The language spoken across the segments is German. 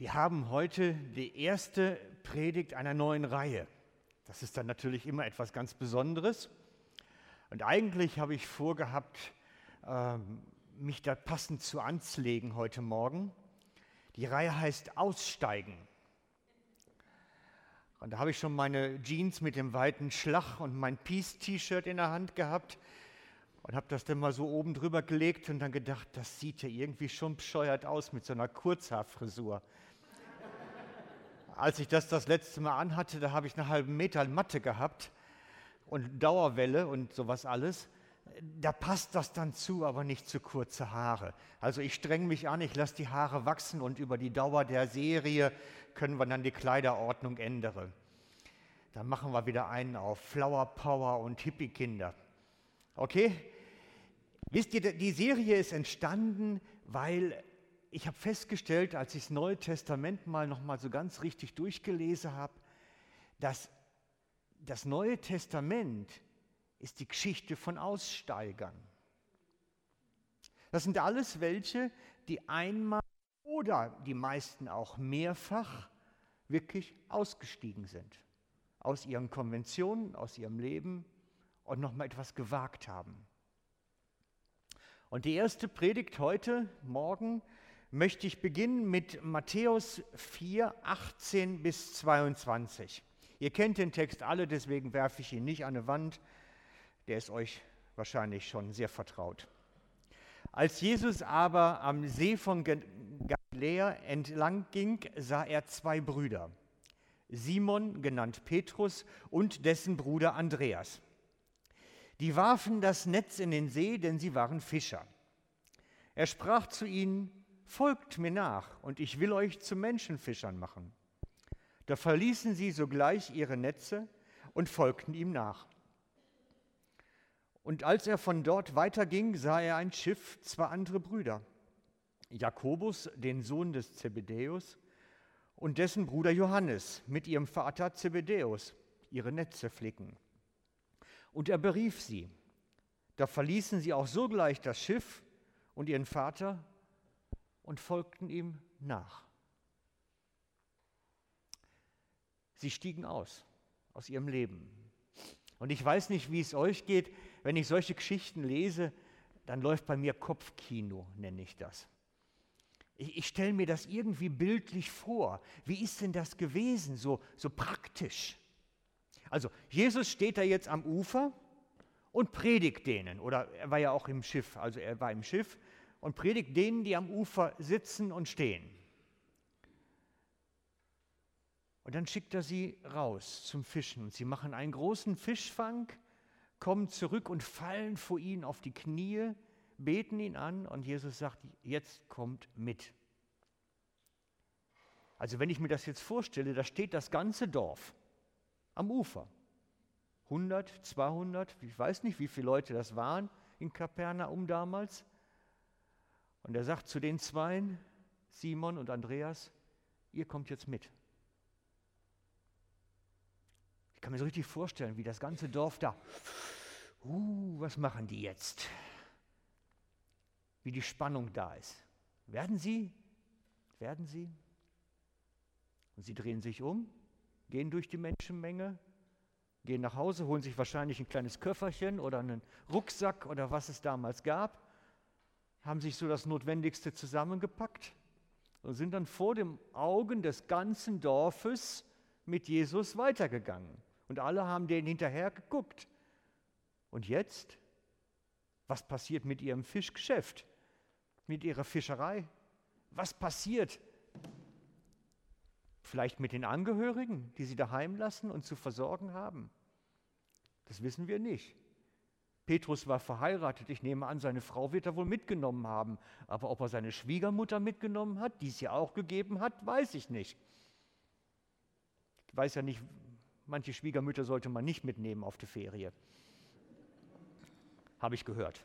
Wir haben heute die erste Predigt einer neuen Reihe. Das ist dann natürlich immer etwas ganz Besonderes. Und eigentlich habe ich vorgehabt, ähm, mich da passend zu anzulegen heute Morgen. Die Reihe heißt Aussteigen. Und da habe ich schon meine Jeans mit dem weiten Schlag und mein Peace-T-Shirt in der Hand gehabt und habe das dann mal so oben drüber gelegt und dann gedacht, das sieht ja irgendwie schon bescheuert aus mit so einer Kurzhaarfrisur als ich das das letzte Mal anhatte, da habe ich eine halbe Meter Matte gehabt und Dauerwelle und sowas alles. Da passt das dann zu, aber nicht zu kurze Haare. Also ich streng mich an, ich lasse die Haare wachsen und über die Dauer der Serie können wir dann die Kleiderordnung ändern. Dann machen wir wieder einen auf Flower Power und Hippie-Kinder. Okay? Wisst ihr, die Serie ist entstanden, weil ich habe festgestellt, als ich das Neue Testament mal noch mal so ganz richtig durchgelesen habe, dass das Neue Testament ist die Geschichte von Aussteigern. Das sind alles welche, die einmal oder die meisten auch mehrfach wirklich ausgestiegen sind aus ihren Konventionen, aus ihrem Leben und noch mal etwas gewagt haben. Und die erste Predigt heute Morgen möchte ich beginnen mit Matthäus 4, 18 bis 22. Ihr kennt den Text alle, deswegen werfe ich ihn nicht an die Wand. Der ist euch wahrscheinlich schon sehr vertraut. Als Jesus aber am See von Galiläa entlang ging, sah er zwei Brüder, Simon genannt Petrus und dessen Bruder Andreas. Die warfen das Netz in den See, denn sie waren Fischer. Er sprach zu ihnen, folgt mir nach und ich will euch zu Menschenfischern machen. Da verließen sie sogleich ihre Netze und folgten ihm nach. Und als er von dort weiterging, sah er ein Schiff, zwei andere Brüder, Jakobus, den Sohn des Zebedäus, und dessen Bruder Johannes mit ihrem Vater Zebedäus ihre Netze flicken. Und er berief sie. Da verließen sie auch sogleich das Schiff und ihren Vater und folgten ihm nach. Sie stiegen aus, aus ihrem Leben. Und ich weiß nicht, wie es euch geht, wenn ich solche Geschichten lese, dann läuft bei mir Kopfkino, nenne ich das. Ich, ich stelle mir das irgendwie bildlich vor. Wie ist denn das gewesen, so, so praktisch? Also Jesus steht da jetzt am Ufer und predigt denen. Oder er war ja auch im Schiff, also er war im Schiff und predigt denen, die am Ufer sitzen und stehen. Und dann schickt er sie raus zum Fischen. sie machen einen großen Fischfang, kommen zurück und fallen vor ihn auf die Knie, beten ihn an und Jesus sagt, jetzt kommt mit. Also wenn ich mir das jetzt vorstelle, da steht das ganze Dorf am Ufer. 100, 200, ich weiß nicht, wie viele Leute das waren in Kapernaum damals. Und er sagt zu den Zweien, Simon und Andreas, ihr kommt jetzt mit. Ich kann mir so richtig vorstellen, wie das ganze Dorf da, uh, was machen die jetzt? Wie die Spannung da ist. Werden sie? Werden sie? Und sie drehen sich um, gehen durch die Menschenmenge, gehen nach Hause, holen sich wahrscheinlich ein kleines Köfferchen oder einen Rucksack oder was es damals gab haben sich so das Notwendigste zusammengepackt und sind dann vor den Augen des ganzen Dorfes mit Jesus weitergegangen. Und alle haben denen hinterher geguckt. Und jetzt? Was passiert mit ihrem Fischgeschäft? Mit ihrer Fischerei? Was passiert? Vielleicht mit den Angehörigen, die sie daheim lassen und zu versorgen haben? Das wissen wir nicht. Petrus war verheiratet. Ich nehme an, seine Frau wird er wohl mitgenommen haben. Aber ob er seine Schwiegermutter mitgenommen hat, die es ja auch gegeben hat, weiß ich nicht. Ich weiß ja nicht, manche Schwiegermütter sollte man nicht mitnehmen auf die Ferie. Habe ich gehört.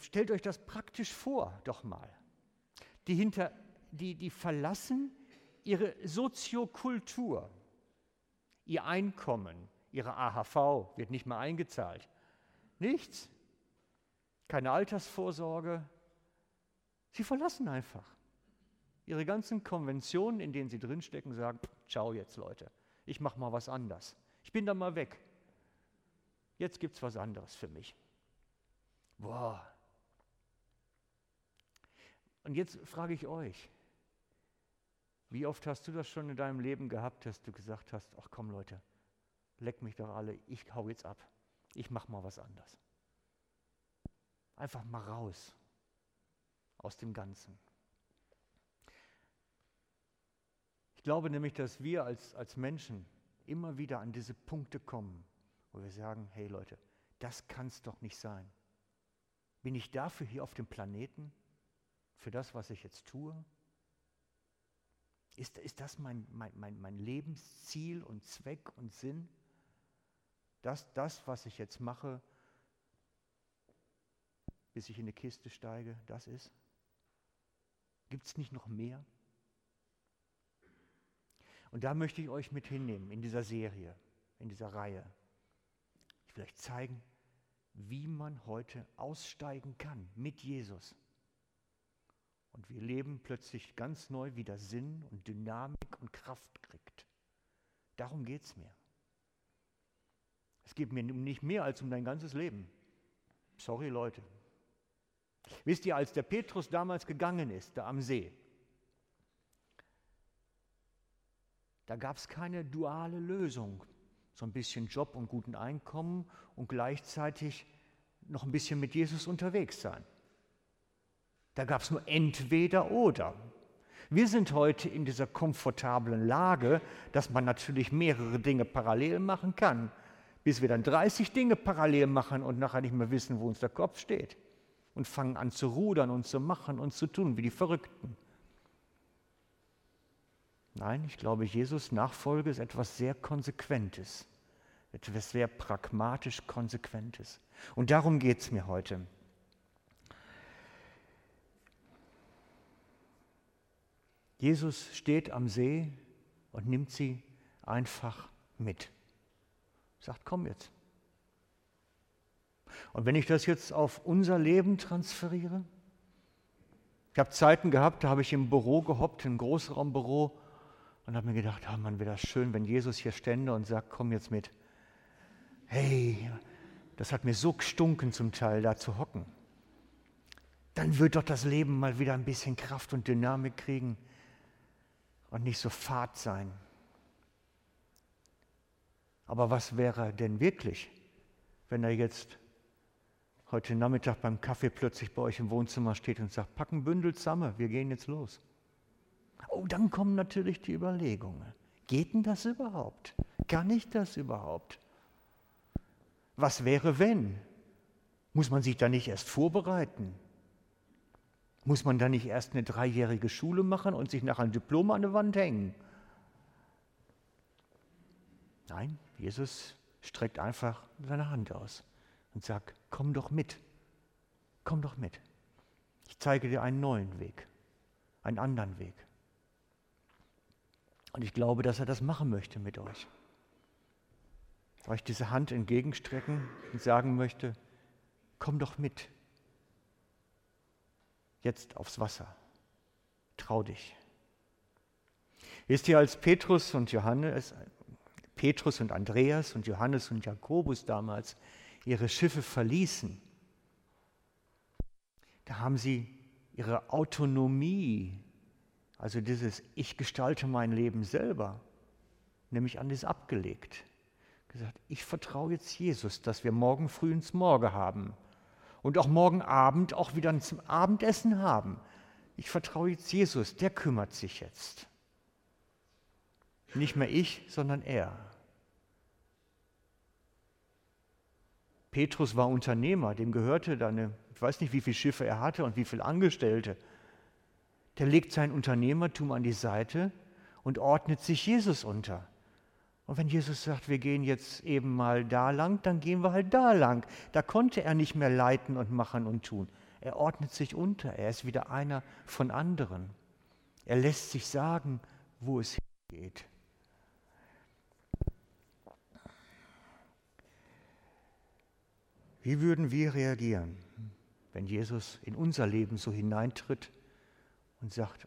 Stellt euch das praktisch vor, doch mal. Die, hinter, die, die verlassen ihre Soziokultur Ihr Einkommen, Ihre AHV wird nicht mehr eingezahlt. Nichts. Keine Altersvorsorge, Sie verlassen einfach. Ihre ganzen Konventionen, in denen sie drinstecken, sagen, ciao jetzt Leute, ich mache mal was anders. Ich bin da mal weg. Jetzt gibt es was anderes für mich. Boah. Und jetzt frage ich euch, wie oft hast du das schon in deinem Leben gehabt, dass du gesagt hast, ach komm Leute, leck mich doch alle, ich hau jetzt ab, ich mache mal was anderes. Einfach mal raus aus dem Ganzen. Ich glaube nämlich, dass wir als, als Menschen immer wieder an diese Punkte kommen, wo wir sagen, hey Leute, das kann es doch nicht sein. Bin ich dafür hier auf dem Planeten? Für das, was ich jetzt tue? Ist, ist das mein, mein, mein, mein Lebensziel und Zweck und Sinn? Das, das, was ich jetzt mache, bis ich in eine Kiste steige, das ist? Gibt es nicht noch mehr? Und da möchte ich euch mit hinnehmen in dieser Serie, in dieser Reihe. Ich will euch zeigen, wie man heute aussteigen kann mit Jesus. Und wir leben plötzlich ganz neu wieder Sinn und Dynamik und Kraft kriegt. Darum geht es mir. Es geht mir nicht mehr als um dein ganzes Leben. Sorry Leute. Wisst ihr, als der Petrus damals gegangen ist, da am See, Da gab es keine duale Lösung. So ein bisschen Job und guten Einkommen und gleichzeitig noch ein bisschen mit Jesus unterwegs sein. Da gab es nur entweder oder. Wir sind heute in dieser komfortablen Lage, dass man natürlich mehrere Dinge parallel machen kann, bis wir dann 30 Dinge parallel machen und nachher nicht mehr wissen, wo uns der Kopf steht und fangen an zu rudern und zu machen und zu tun wie die Verrückten. Nein, ich glaube, Jesus Nachfolge ist etwas sehr Konsequentes, etwas sehr pragmatisch Konsequentes. Und darum geht es mir heute. Jesus steht am See und nimmt sie einfach mit. Sagt, komm jetzt. Und wenn ich das jetzt auf unser Leben transferiere, ich habe Zeiten gehabt, da habe ich im Büro gehoppt, im Großraumbüro, und habe mir gedacht, oh Mann, wäre das schön, wenn Jesus hier stände und sagt, komm jetzt mit. Hey, das hat mir so gestunken zum Teil, da zu hocken. Dann wird doch das Leben mal wieder ein bisschen Kraft und Dynamik kriegen und nicht so fad sein. Aber was wäre denn wirklich, wenn er jetzt heute Nachmittag beim Kaffee plötzlich bei euch im Wohnzimmer steht und sagt, packen Bündel zusammen, wir gehen jetzt los. Oh, dann kommen natürlich die Überlegungen. Geht denn das überhaupt? Kann ich das überhaupt? Was wäre, wenn? Muss man sich da nicht erst vorbereiten? Muss man da nicht erst eine dreijährige Schule machen und sich nach einem Diplom an der Wand hängen? Nein, Jesus streckt einfach seine Hand aus und sagt, komm doch mit, komm doch mit. Ich zeige dir einen neuen Weg, einen anderen Weg. Und ich glaube, dass er das machen möchte mit euch. Euch diese Hand entgegenstrecken und sagen möchte, komm doch mit. Jetzt aufs Wasser. Trau dich. Wisst ihr, als Petrus und Johannes, Petrus und Andreas und Johannes und Jakobus damals ihre Schiffe verließen, da haben sie ihre Autonomie also dieses Ich gestalte mein Leben selber, nämlich an das abgelegt. Gesagt, ich vertraue jetzt Jesus, dass wir morgen früh ins Morgen haben und auch morgen Abend auch wieder zum Abendessen haben. Ich vertraue jetzt Jesus, der kümmert sich jetzt. Nicht mehr ich, sondern er. Petrus war Unternehmer, dem gehörte dann, ich weiß nicht, wie viele Schiffe er hatte und wie viele Angestellte der legt sein Unternehmertum an die Seite und ordnet sich Jesus unter. Und wenn Jesus sagt, wir gehen jetzt eben mal da lang, dann gehen wir halt da lang. Da konnte er nicht mehr leiten und machen und tun. Er ordnet sich unter. Er ist wieder einer von anderen. Er lässt sich sagen, wo es hingeht. Wie würden wir reagieren, wenn Jesus in unser Leben so hineintritt und sagt,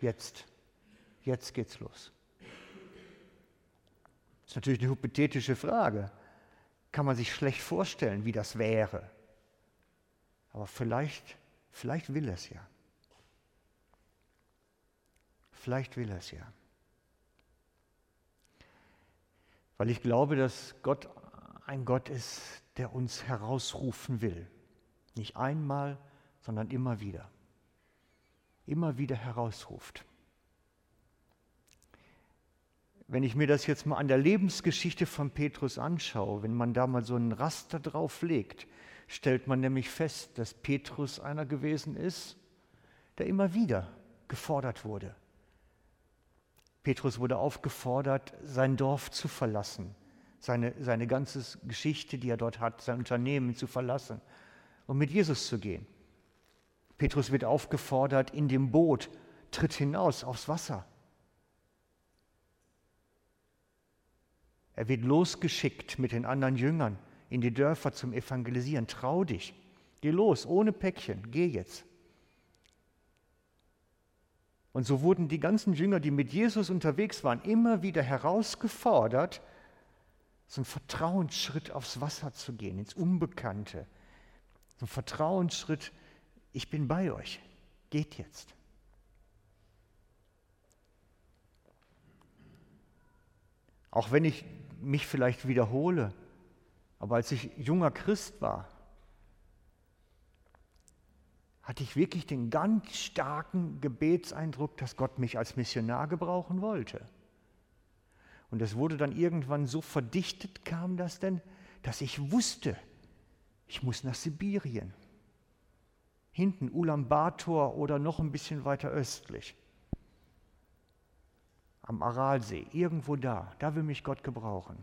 jetzt, jetzt geht's los. Das ist natürlich eine hypothetische Frage. Kann man sich schlecht vorstellen, wie das wäre. Aber vielleicht, vielleicht will es ja. Vielleicht will er es ja. Weil ich glaube, dass Gott ein Gott ist, der uns herausrufen will. Nicht einmal, sondern immer wieder. Immer wieder herausruft. Wenn ich mir das jetzt mal an der Lebensgeschichte von Petrus anschaue, wenn man da mal so ein Raster drauf legt, stellt man nämlich fest, dass Petrus einer gewesen ist, der immer wieder gefordert wurde. Petrus wurde aufgefordert, sein Dorf zu verlassen, seine, seine ganze Geschichte, die er dort hat, sein Unternehmen zu verlassen und mit Jesus zu gehen. Petrus wird aufgefordert, in dem Boot, tritt hinaus aufs Wasser. Er wird losgeschickt mit den anderen Jüngern in die Dörfer zum Evangelisieren. Trau dich, geh los, ohne Päckchen, geh jetzt. Und so wurden die ganzen Jünger, die mit Jesus unterwegs waren, immer wieder herausgefordert, so einen Vertrauensschritt aufs Wasser zu gehen, ins Unbekannte. So einen Vertrauensschritt, ich bin bei euch, geht jetzt. Auch wenn ich mich vielleicht wiederhole, aber als ich junger Christ war, hatte ich wirklich den ganz starken Gebetseindruck, dass Gott mich als Missionar gebrauchen wollte. Und es wurde dann irgendwann so verdichtet, kam das denn, dass ich wusste, ich muss nach Sibirien. Hinten Ulaanbaatar oder noch ein bisschen weiter östlich am Aralsee, irgendwo da, da will mich Gott gebrauchen.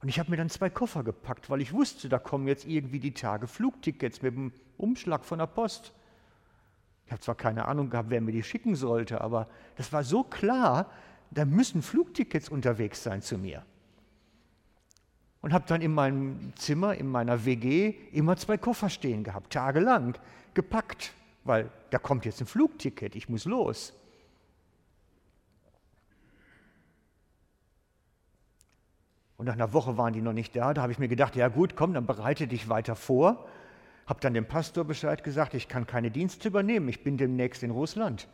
Und ich habe mir dann zwei Koffer gepackt, weil ich wusste, da kommen jetzt irgendwie die Tage Flugtickets mit dem Umschlag von der Post. Ich habe zwar keine Ahnung gehabt, wer mir die schicken sollte, aber das war so klar, da müssen Flugtickets unterwegs sein zu mir. Und habe dann in meinem Zimmer, in meiner WG, immer zwei Koffer stehen gehabt, tagelang, gepackt, weil da kommt jetzt ein Flugticket, ich muss los. Und nach einer Woche waren die noch nicht da. Da habe ich mir gedacht, ja gut, komm, dann bereite dich weiter vor. Habe dann dem Pastor Bescheid gesagt, ich kann keine Dienste übernehmen, ich bin demnächst in Russland.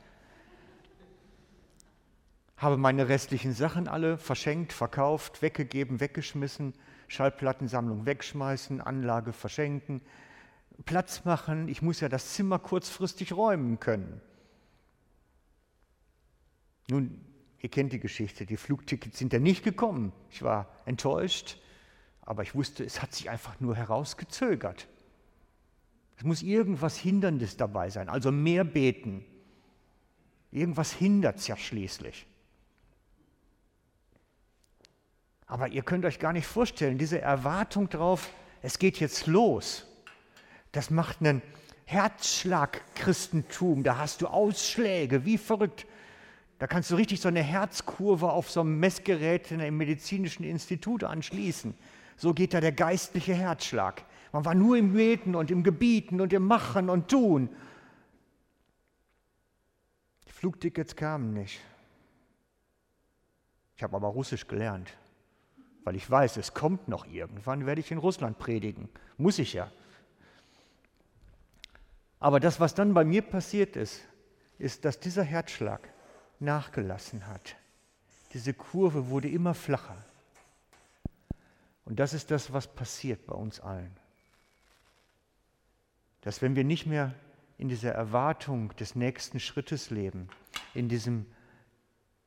Habe meine restlichen Sachen alle verschenkt, verkauft, weggegeben, weggeschmissen, Schallplattensammlung wegschmeißen, Anlage verschenken, Platz machen. Ich muss ja das Zimmer kurzfristig räumen können. Nun, Ihr kennt die Geschichte, die Flugtickets sind ja nicht gekommen. Ich war enttäuscht, aber ich wusste, es hat sich einfach nur herausgezögert. Es muss irgendwas Hinderndes dabei sein, also mehr beten. Irgendwas hindert es ja schließlich. Aber ihr könnt euch gar nicht vorstellen, diese Erwartung darauf, es geht jetzt los, das macht einen Herzschlag-Christentum. Da hast du Ausschläge, wie verrückt. Da kannst du richtig so eine Herzkurve auf so einem Messgerät in einem medizinischen Institut anschließen. So geht da der geistliche Herzschlag. Man war nur im Beten und im Gebieten und im Machen und Tun. Die Flugtickets kamen nicht. Ich habe aber Russisch gelernt, weil ich weiß, es kommt noch irgendwann, werde ich in Russland predigen. Muss ich ja. Aber das, was dann bei mir passiert ist, ist, dass dieser Herzschlag nachgelassen hat. Diese Kurve wurde immer flacher. Und das ist das, was passiert bei uns allen. Dass wenn wir nicht mehr in dieser Erwartung des nächsten Schrittes leben, in diesem,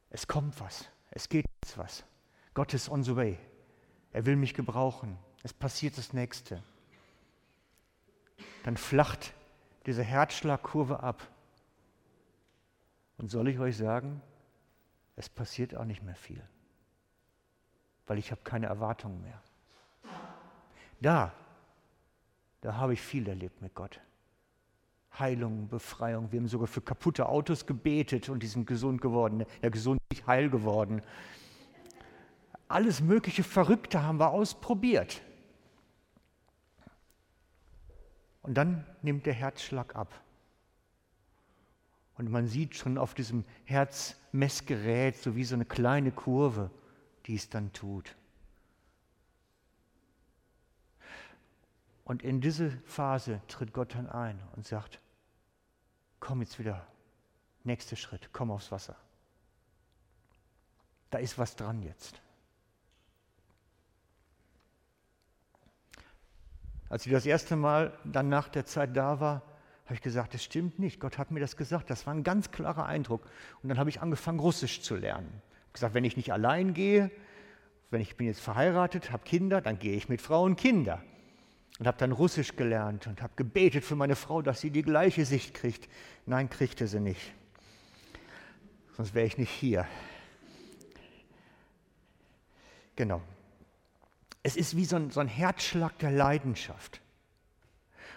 es kommt was, es geht jetzt was, Gott ist on the way, er will mich gebrauchen, es passiert das Nächste, dann flacht diese Herzschlagkurve ab und soll ich euch sagen, es passiert auch nicht mehr viel, weil ich habe keine Erwartungen mehr. Da, da habe ich viel erlebt mit Gott. Heilung, Befreiung. Wir haben sogar für kaputte Autos gebetet und die sind gesund geworden. Ja, gesund, nicht heil geworden. Alles mögliche Verrückte haben wir ausprobiert. Und dann nimmt der Herzschlag ab. Und man sieht schon auf diesem Herzmessgerät so wie so eine kleine Kurve, die es dann tut. Und in diese Phase tritt Gott dann ein und sagt, komm jetzt wieder, nächster Schritt, komm aufs Wasser. Da ist was dran jetzt. Als ich das erste Mal dann nach der Zeit da war, habe ich gesagt, das stimmt nicht. Gott hat mir das gesagt. Das war ein ganz klarer Eindruck. Und dann habe ich angefangen, Russisch zu lernen. Ich habe gesagt, wenn ich nicht allein gehe, wenn ich bin jetzt verheiratet, habe Kinder, dann gehe ich mit Frau und Kinder. Und habe dann Russisch gelernt und habe gebetet für meine Frau, dass sie die gleiche Sicht kriegt. Nein, kriegte sie nicht. Sonst wäre ich nicht hier. Genau. Es ist wie so ein, so ein Herzschlag der Leidenschaft.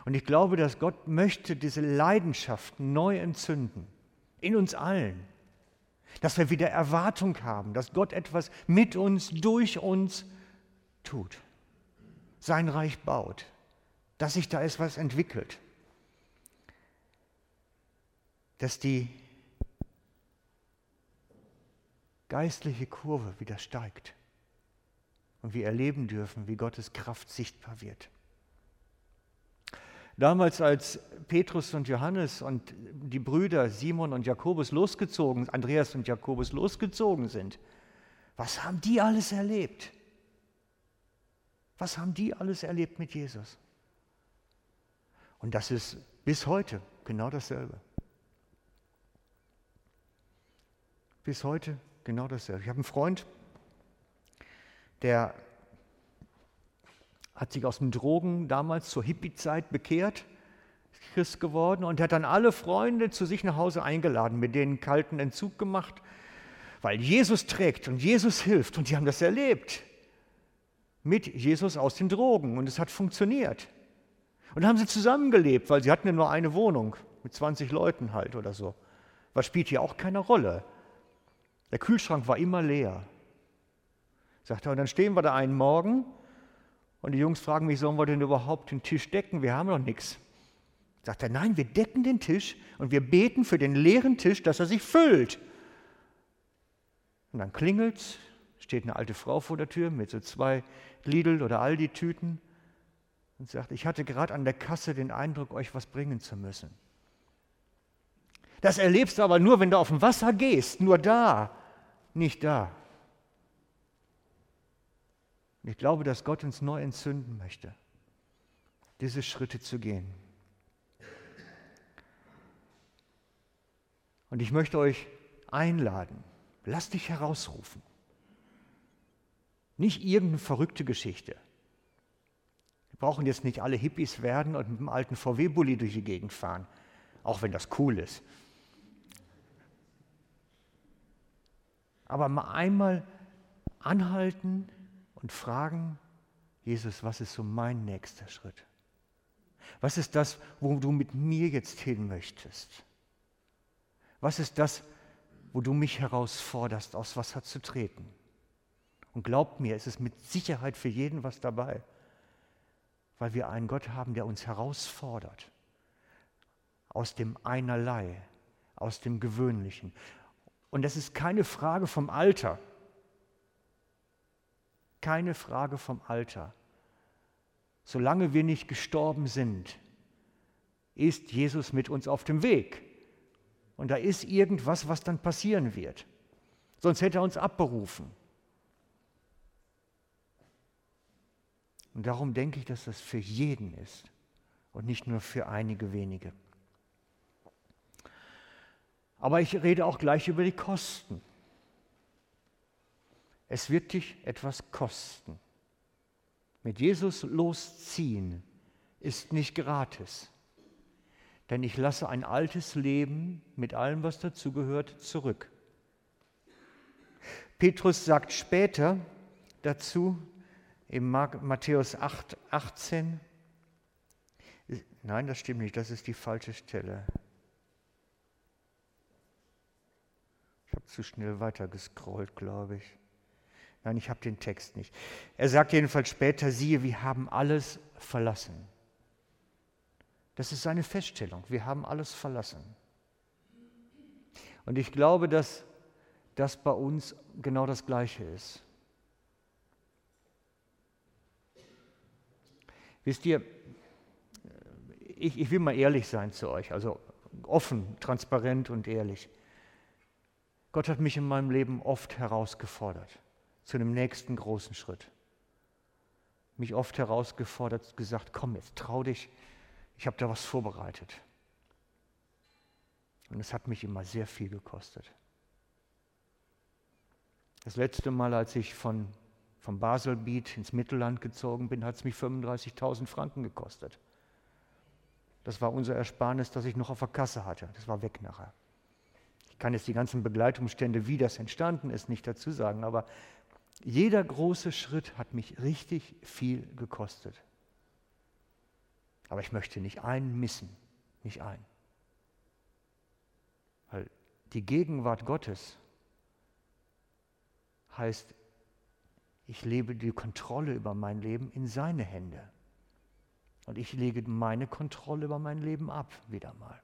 Und ich glaube, dass Gott möchte diese Leidenschaft neu entzünden. In uns allen. Dass wir wieder Erwartung haben, dass Gott etwas mit uns, durch uns tut. Sein Reich baut. Dass sich da etwas entwickelt. Dass die geistliche Kurve wieder steigt und wir erleben dürfen, wie Gottes Kraft sichtbar wird. Damals, als Petrus und Johannes und die Brüder Simon und Jakobus losgezogen, Andreas und Jakobus losgezogen sind, was haben die alles erlebt? Was haben die alles erlebt mit Jesus? Und das ist bis heute genau dasselbe. Bis heute genau dasselbe. Ich habe einen Freund, der hat sich aus den Drogen damals zur Hippie-Zeit bekehrt, ist Christ geworden und hat dann alle Freunde zu sich nach Hause eingeladen, mit denen kalten Entzug gemacht, weil Jesus trägt und Jesus hilft und die haben das erlebt mit Jesus aus den Drogen und es hat funktioniert. Und dann haben sie zusammengelebt, weil sie hatten ja nur eine Wohnung mit 20 Leuten halt oder so. Was spielt hier auch keine Rolle. Der Kühlschrank war immer leer. Sagt er, und dann stehen wir da einen Morgen und die Jungs fragen mich, sollen wir denn überhaupt den Tisch decken? Wir haben noch nichts. Sagt er, nein, wir decken den Tisch und wir beten für den leeren Tisch, dass er sich füllt. Und dann klingelt steht eine alte Frau vor der Tür mit so zwei Lidl- oder Aldi-Tüten und sagt, ich hatte gerade an der Kasse den Eindruck, euch was bringen zu müssen. Das erlebst du aber nur, wenn du auf dem Wasser gehst, nur da, nicht da. Und ich glaube, dass Gott uns neu entzünden möchte, diese Schritte zu gehen. Und ich möchte euch einladen, lasst dich herausrufen. Nicht irgendeine verrückte Geschichte. Wir brauchen jetzt nicht alle Hippies werden und mit dem alten VW-Bully durch die Gegend fahren, auch wenn das cool ist. Aber mal einmal anhalten, und fragen, Jesus, was ist so mein nächster Schritt? Was ist das, wo du mit mir jetzt hin möchtest? Was ist das, wo du mich herausforderst, aus Wasser zu treten? Und glaubt mir, es ist mit Sicherheit für jeden was dabei, weil wir einen Gott haben, der uns herausfordert aus dem Einerlei, aus dem Gewöhnlichen. Und das ist keine Frage vom Alter. Keine Frage vom Alter. Solange wir nicht gestorben sind, ist Jesus mit uns auf dem Weg. Und da ist irgendwas, was dann passieren wird. Sonst hätte er uns abberufen. Und darum denke ich, dass das für jeden ist und nicht nur für einige wenige. Aber ich rede auch gleich über die Kosten. Es wird dich etwas kosten. Mit Jesus losziehen ist nicht gratis. Denn ich lasse ein altes Leben mit allem, was dazugehört, zurück. Petrus sagt später dazu, in Matthäus 8, 18, nein, das stimmt nicht, das ist die falsche Stelle. Ich habe zu schnell weitergescrollt, glaube ich. Nein, ich habe den Text nicht. Er sagt jedenfalls später, siehe, wir haben alles verlassen. Das ist seine Feststellung. Wir haben alles verlassen. Und ich glaube, dass das bei uns genau das Gleiche ist. Wisst ihr, ich, ich will mal ehrlich sein zu euch, also offen, transparent und ehrlich. Gott hat mich in meinem Leben oft herausgefordert zu einem nächsten großen Schritt. Mich oft herausgefordert, gesagt, komm jetzt, trau dich, ich habe da was vorbereitet. Und es hat mich immer sehr viel gekostet. Das letzte Mal, als ich von, von Baselbiet ins Mittelland gezogen bin, hat es mich 35.000 Franken gekostet. Das war unser Ersparnis, das ich noch auf der Kasse hatte. Das war weg nachher. Ich kann jetzt die ganzen Begleitumstände, wie das entstanden ist, nicht dazu sagen, aber jeder große Schritt hat mich richtig viel gekostet. Aber ich möchte nicht einen missen, nicht einen. Weil die Gegenwart Gottes heißt, ich lebe die Kontrolle über mein Leben in seine Hände. Und ich lege meine Kontrolle über mein Leben ab, wieder mal.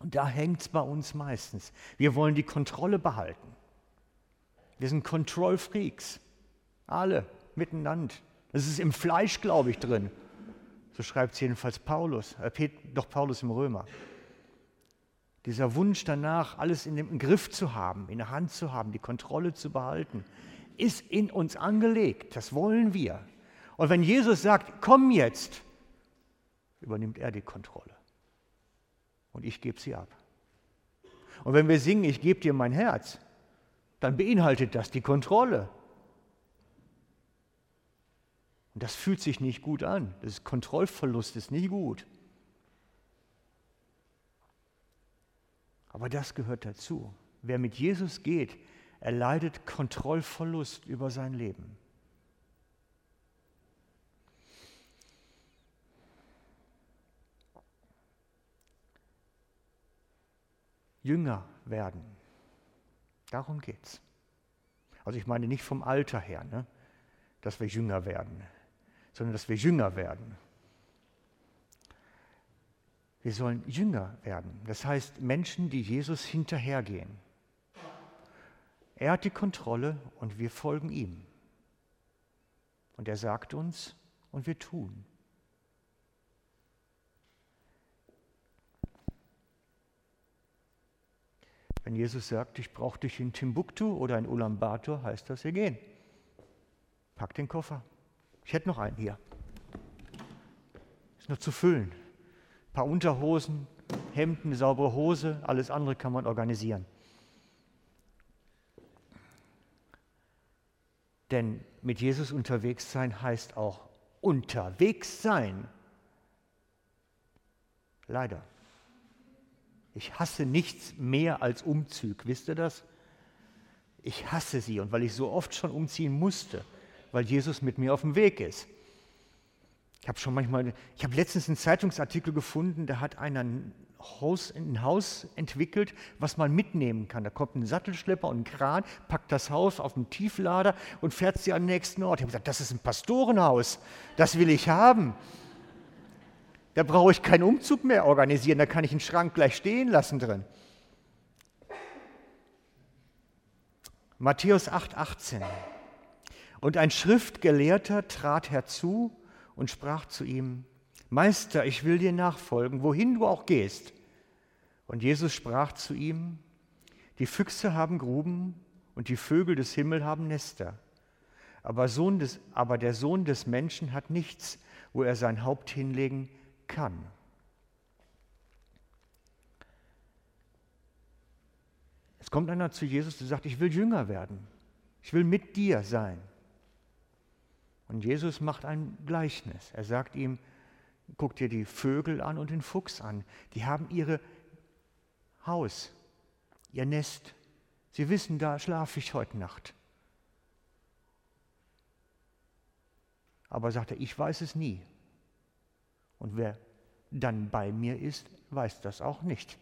Und da hängt es bei uns meistens. Wir wollen die Kontrolle behalten. Wir sind Control Freaks. Alle miteinander. Das ist im Fleisch, glaube ich, drin. So schreibt es jedenfalls Paulus, äh, doch Paulus im Römer. Dieser Wunsch danach, alles in dem Griff zu haben, in der Hand zu haben, die Kontrolle zu behalten, ist in uns angelegt. Das wollen wir. Und wenn Jesus sagt, komm jetzt, übernimmt er die Kontrolle. Und ich gebe sie ab. Und wenn wir singen, ich gebe dir mein Herz, dann beinhaltet das die Kontrolle. Und das fühlt sich nicht gut an. Das Kontrollverlust ist nicht gut. Aber das gehört dazu. Wer mit Jesus geht, erleidet Kontrollverlust über sein Leben. Jünger werden. Darum geht es. Also ich meine nicht vom Alter her, ne, dass wir jünger werden, sondern dass wir jünger werden. Wir sollen Jünger werden. Das heißt Menschen, die Jesus hinterhergehen. Er hat die Kontrolle und wir folgen ihm. Und er sagt uns und wir tun. Wenn Jesus sagt, ich brauche dich in Timbuktu oder in Ulaanbaatar, heißt das, wir gehen. Pack den Koffer. Ich hätte noch einen hier. Ist noch zu füllen. Ein paar Unterhosen, Hemden, eine saubere Hose, alles andere kann man organisieren. Denn mit Jesus unterwegs sein heißt auch unterwegs sein. Leider. Ich hasse nichts mehr als Umzug, wisst ihr das? Ich hasse sie und weil ich so oft schon umziehen musste, weil Jesus mit mir auf dem Weg ist. Ich habe schon manchmal, ich habe letztens einen Zeitungsartikel gefunden, da hat einer ein Haus, ein Haus entwickelt, was man mitnehmen kann. Da kommt ein Sattelschlepper und ein Kran, packt das Haus auf den Tieflader und fährt sie an den nächsten Ort. Ich habe gesagt, das ist ein Pastorenhaus, das will ich haben. Da brauche ich keinen Umzug mehr organisieren, da kann ich einen Schrank gleich stehen lassen drin. Matthäus 8,18. Und ein Schriftgelehrter trat herzu und sprach zu ihm: Meister, ich will dir nachfolgen, wohin du auch gehst. Und Jesus sprach zu ihm: Die Füchse haben Gruben und die Vögel des Himmels haben Nester. Aber, des, aber der Sohn des Menschen hat nichts, wo er sein Haupt hinlegen kann kann. Es kommt einer zu Jesus, der sagt, ich will Jünger werden. Ich will mit dir sein. Und Jesus macht ein Gleichnis. Er sagt ihm, guck dir die Vögel an und den Fuchs an. Die haben ihre Haus, ihr Nest. Sie wissen, da schlafe ich heute Nacht. Aber sagt er, ich weiß es nie. Und wer dann bei mir ist, weiß das auch nicht.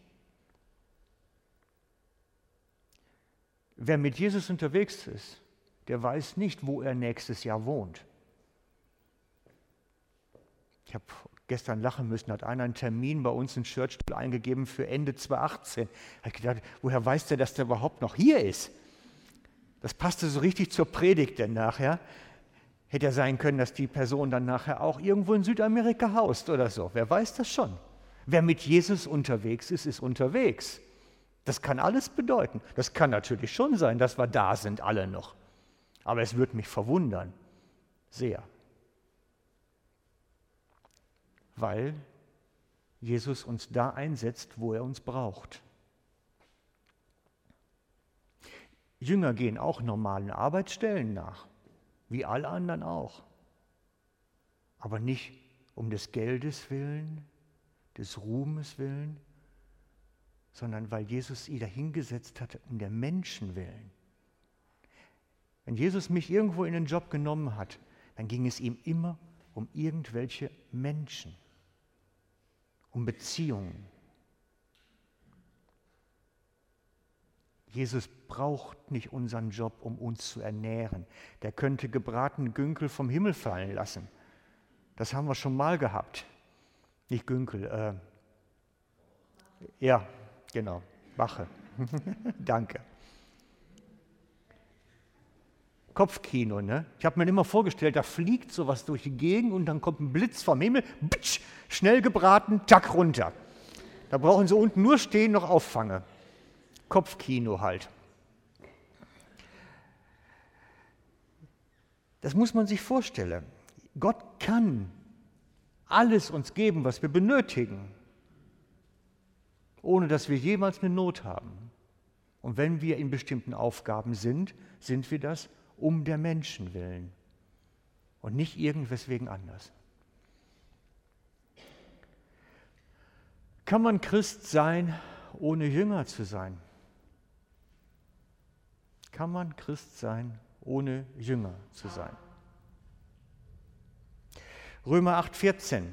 Wer mit Jesus unterwegs ist, der weiß nicht, wo er nächstes Jahr wohnt. Ich habe gestern lachen müssen, hat einer einen Termin bei uns in Church eingegeben für Ende 2018. Da habe ich gedacht, woher weiß der, dass der überhaupt noch hier ist? Das passte so richtig zur Predigt denn nachher. Hätte ja sein können, dass die Person dann nachher auch irgendwo in Südamerika haust oder so. Wer weiß das schon? Wer mit Jesus unterwegs ist, ist unterwegs. Das kann alles bedeuten. Das kann natürlich schon sein, dass wir da sind, alle noch. Aber es würde mich verwundern. Sehr. Weil Jesus uns da einsetzt, wo er uns braucht. Jünger gehen auch normalen Arbeitsstellen nach, wie alle anderen auch. Aber nicht um des Geldes willen, des Ruhmes willen, sondern weil Jesus sie dahingesetzt hat, um der Menschen willen. Wenn Jesus mich irgendwo in den Job genommen hat, dann ging es ihm immer um irgendwelche Menschen, um Beziehungen. Jesus braucht nicht unseren Job, um uns zu ernähren. Der könnte gebratene Günkel vom Himmel fallen lassen. Das haben wir schon mal gehabt. Nicht Günkel, äh, ja, genau, Wache. Danke. Kopfkino, ne? Ich habe mir immer vorgestellt, da fliegt sowas durch die Gegend und dann kommt ein Blitz vom Himmel, bitsch, schnell gebraten, tack runter. Da brauchen sie unten nur stehen, noch auffange. Kopfkino halt. Das muss man sich vorstellen. Gott kann alles uns geben, was wir benötigen, ohne dass wir jemals eine Not haben. Und wenn wir in bestimmten Aufgaben sind, sind wir das um der Menschen willen und nicht irgendweswegen anders. Kann man Christ sein, ohne Jünger zu sein? Kann man Christ sein, ohne Jünger zu sein? Römer 8:14.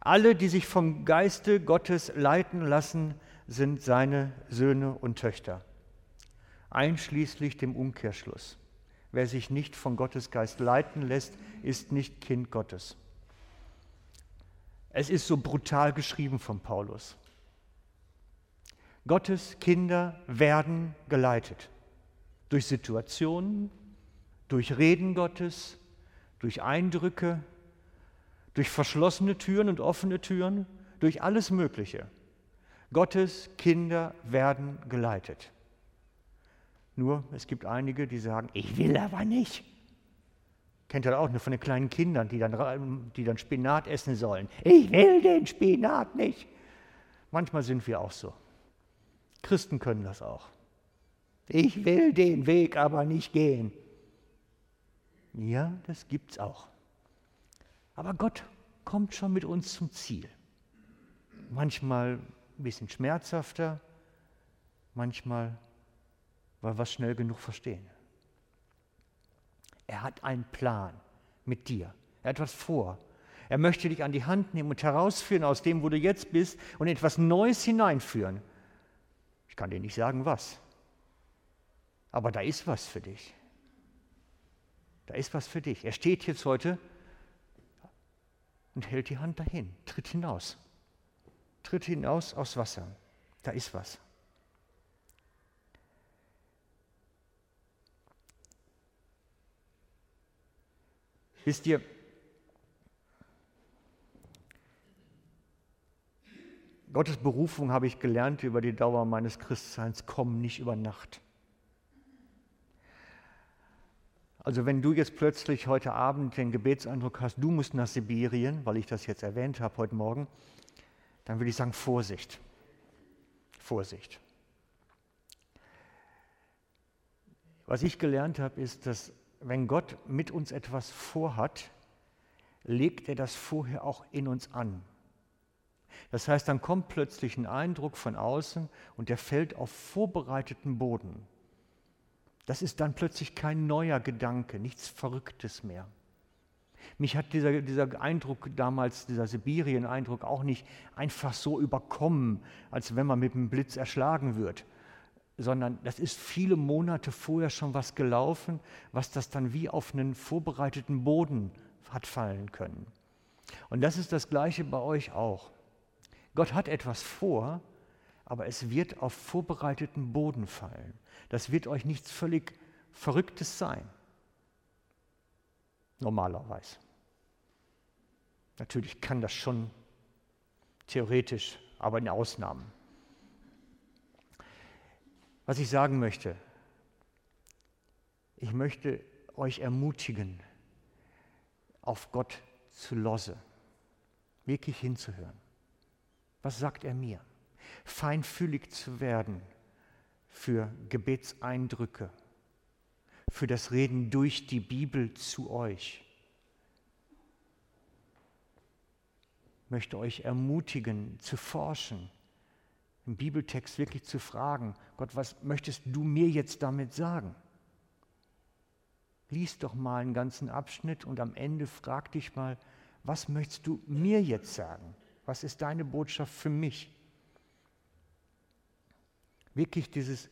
Alle, die sich vom Geiste Gottes leiten lassen, sind seine Söhne und Töchter, einschließlich dem Umkehrschluss. Wer sich nicht von Gottes Geist leiten lässt, ist nicht Kind Gottes. Es ist so brutal geschrieben von Paulus. Gottes Kinder werden geleitet durch Situationen, durch Reden Gottes, durch Eindrücke, durch verschlossene Türen und offene Türen, durch alles Mögliche. Gottes Kinder werden geleitet. Nur es gibt einige, die sagen, ich will aber nicht. Kennt ihr auch nur von den kleinen Kindern, die dann, die dann Spinat essen sollen. Ich will den Spinat nicht. Manchmal sind wir auch so. Christen können das auch. Ich will den Weg aber nicht gehen. Ja, das gibt's auch. Aber Gott kommt schon mit uns zum Ziel. Manchmal ein bisschen schmerzhafter, manchmal, weil wir es schnell genug verstehen. Er hat einen Plan mit dir. Er hat was vor. Er möchte dich an die Hand nehmen und herausführen aus dem, wo du jetzt bist und etwas Neues hineinführen. Ich kann dir nicht sagen, was. Aber da ist was für dich. Da ist was für dich. Er steht jetzt heute und hält die Hand dahin, tritt hinaus. Tritt hinaus aus Wasser. Da ist was. Wisst ihr, Gottes Berufung habe ich gelernt über die Dauer meines Christseins, kommen nicht über Nacht. Also wenn du jetzt plötzlich heute Abend den Gebetseindruck hast, du musst nach Sibirien, weil ich das jetzt erwähnt habe heute Morgen, dann würde ich sagen, Vorsicht. Vorsicht. Was ich gelernt habe, ist, dass wenn Gott mit uns etwas vorhat, legt er das vorher auch in uns an. Das heißt, dann kommt plötzlich ein Eindruck von außen und der fällt auf vorbereiteten Boden. Das ist dann plötzlich kein neuer Gedanke, nichts Verrücktes mehr. Mich hat dieser, dieser Eindruck damals, dieser Sibirien-Eindruck auch nicht einfach so überkommen, als wenn man mit einem Blitz erschlagen wird, sondern das ist viele Monate vorher schon was gelaufen, was das dann wie auf einen vorbereiteten Boden hat fallen können. Und das ist das Gleiche bei euch auch. Gott hat etwas vor, aber es wird auf vorbereiteten Boden fallen. Das wird euch nichts völlig Verrücktes sein. Normalerweise. Natürlich kann das schon theoretisch, aber in Ausnahmen. Was ich sagen möchte, ich möchte euch ermutigen, auf Gott zu losse, wirklich hinzuhören. Was sagt er mir? Feinfühlig zu werden für Gebetseindrücke, für das Reden durch die Bibel zu euch. Ich möchte euch ermutigen, zu forschen, im Bibeltext wirklich zu fragen, Gott, was möchtest du mir jetzt damit sagen? Lies doch mal einen ganzen Abschnitt und am Ende frag dich mal, was möchtest du mir jetzt sagen? Was ist deine Botschaft für mich? Wirklich dieses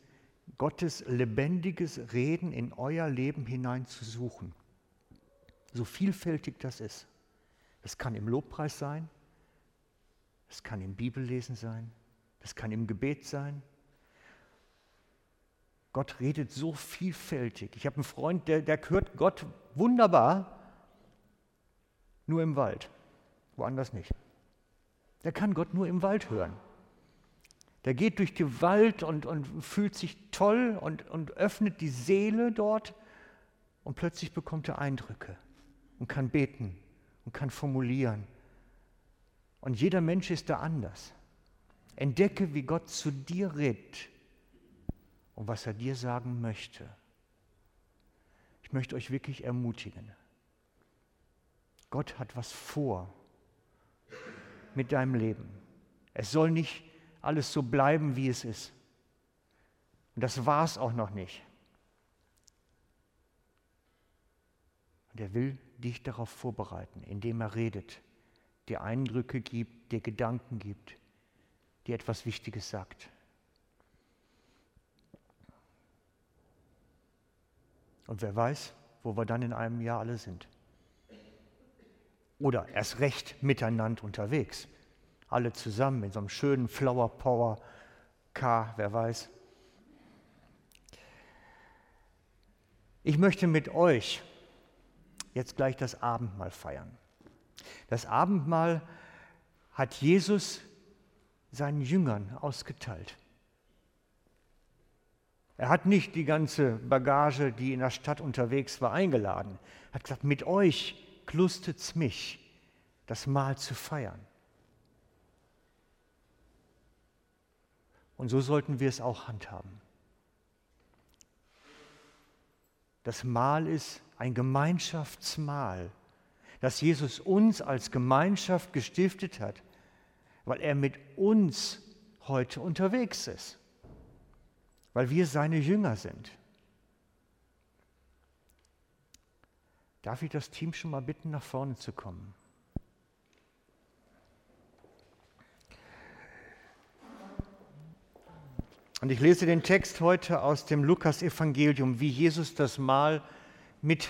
Gottes lebendiges Reden in euer Leben hinein zu suchen. So vielfältig das ist. Das kann im Lobpreis sein, das kann im Bibellesen sein, das kann im Gebet sein. Gott redet so vielfältig. Ich habe einen Freund, der, der hört Gott wunderbar, nur im Wald, woanders nicht. Der kann Gott nur im Wald hören. Der geht durch den Wald und, und fühlt sich toll und, und öffnet die Seele dort und plötzlich bekommt er Eindrücke und kann beten und kann formulieren. Und jeder Mensch ist da anders. Entdecke, wie Gott zu dir redet und was er dir sagen möchte. Ich möchte euch wirklich ermutigen. Gott hat was vor mit deinem Leben. Es soll nicht alles so bleiben, wie es ist. Und das war es auch noch nicht. Und er will dich darauf vorbereiten, indem er redet, dir Eindrücke gibt, dir Gedanken gibt, dir etwas Wichtiges sagt. Und wer weiß, wo wir dann in einem Jahr alle sind. Oder erst recht miteinander unterwegs. Alle zusammen in so einem schönen Flower Power Car, wer weiß. Ich möchte mit euch jetzt gleich das Abendmahl feiern. Das Abendmahl hat Jesus seinen Jüngern ausgeteilt. Er hat nicht die ganze Bagage, die in der Stadt unterwegs war, eingeladen. Er hat gesagt, mit euch klustet's mich, das Mahl zu feiern. Und so sollten wir es auch handhaben. Das Mahl ist ein Gemeinschaftsmahl, das Jesus uns als Gemeinschaft gestiftet hat, weil er mit uns heute unterwegs ist, weil wir seine Jünger sind. Darf ich das Team schon mal bitten, nach vorne zu kommen? Und ich lese den Text heute aus dem Lukas-Evangelium, wie Jesus das Mahl mit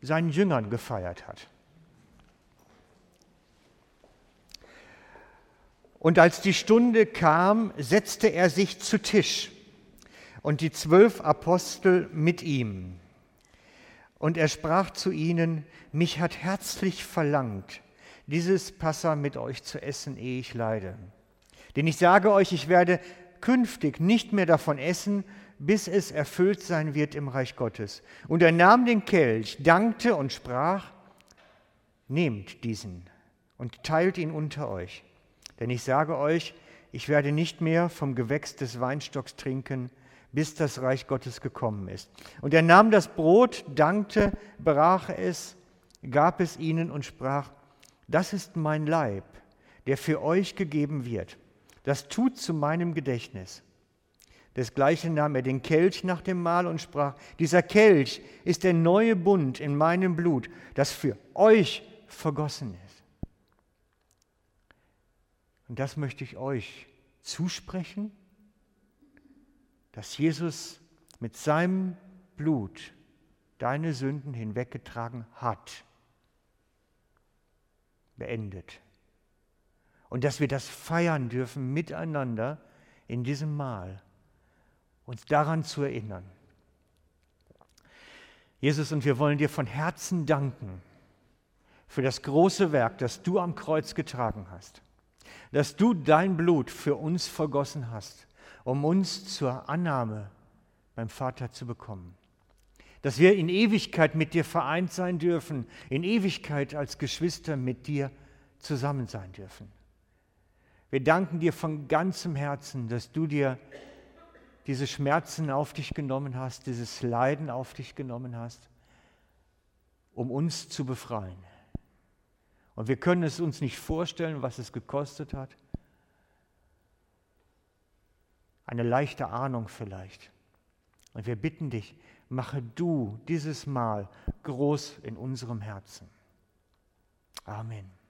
seinen Jüngern gefeiert hat. Und als die Stunde kam, setzte er sich zu Tisch und die zwölf Apostel mit ihm. Und er sprach zu ihnen, mich hat herzlich verlangt, dieses Passa mit euch zu essen, ehe ich leide. Denn ich sage euch, ich werde künftig nicht mehr davon essen, bis es erfüllt sein wird im Reich Gottes. Und er nahm den Kelch, dankte und sprach, nehmt diesen und teilt ihn unter euch. Denn ich sage euch, ich werde nicht mehr vom Gewächs des Weinstocks trinken, bis das Reich Gottes gekommen ist. Und er nahm das Brot, dankte, brach es, gab es ihnen und sprach, das ist mein Leib, der für euch gegeben wird. Das tut zu meinem Gedächtnis. Desgleichen nahm er den Kelch nach dem Mahl und sprach, dieser Kelch ist der neue Bund in meinem Blut, das für euch vergossen ist. Und das möchte ich euch zusprechen, dass Jesus mit seinem Blut deine Sünden hinweggetragen hat. beendet. Und dass wir das feiern dürfen miteinander in diesem Mahl, uns daran zu erinnern. Jesus, und wir wollen dir von Herzen danken für das große Werk, das du am Kreuz getragen hast, dass du dein Blut für uns vergossen hast, um uns zur Annahme beim Vater zu bekommen. Dass wir in Ewigkeit mit dir vereint sein dürfen, in Ewigkeit als Geschwister mit dir zusammen sein dürfen. Wir danken dir von ganzem Herzen, dass du dir diese Schmerzen auf dich genommen hast, dieses Leiden auf dich genommen hast, um uns zu befreien. Und wir können es uns nicht vorstellen, was es gekostet hat. Eine leichte Ahnung vielleicht. Und wir bitten dich, mache du dieses Mal groß in unserem Herzen. Amen.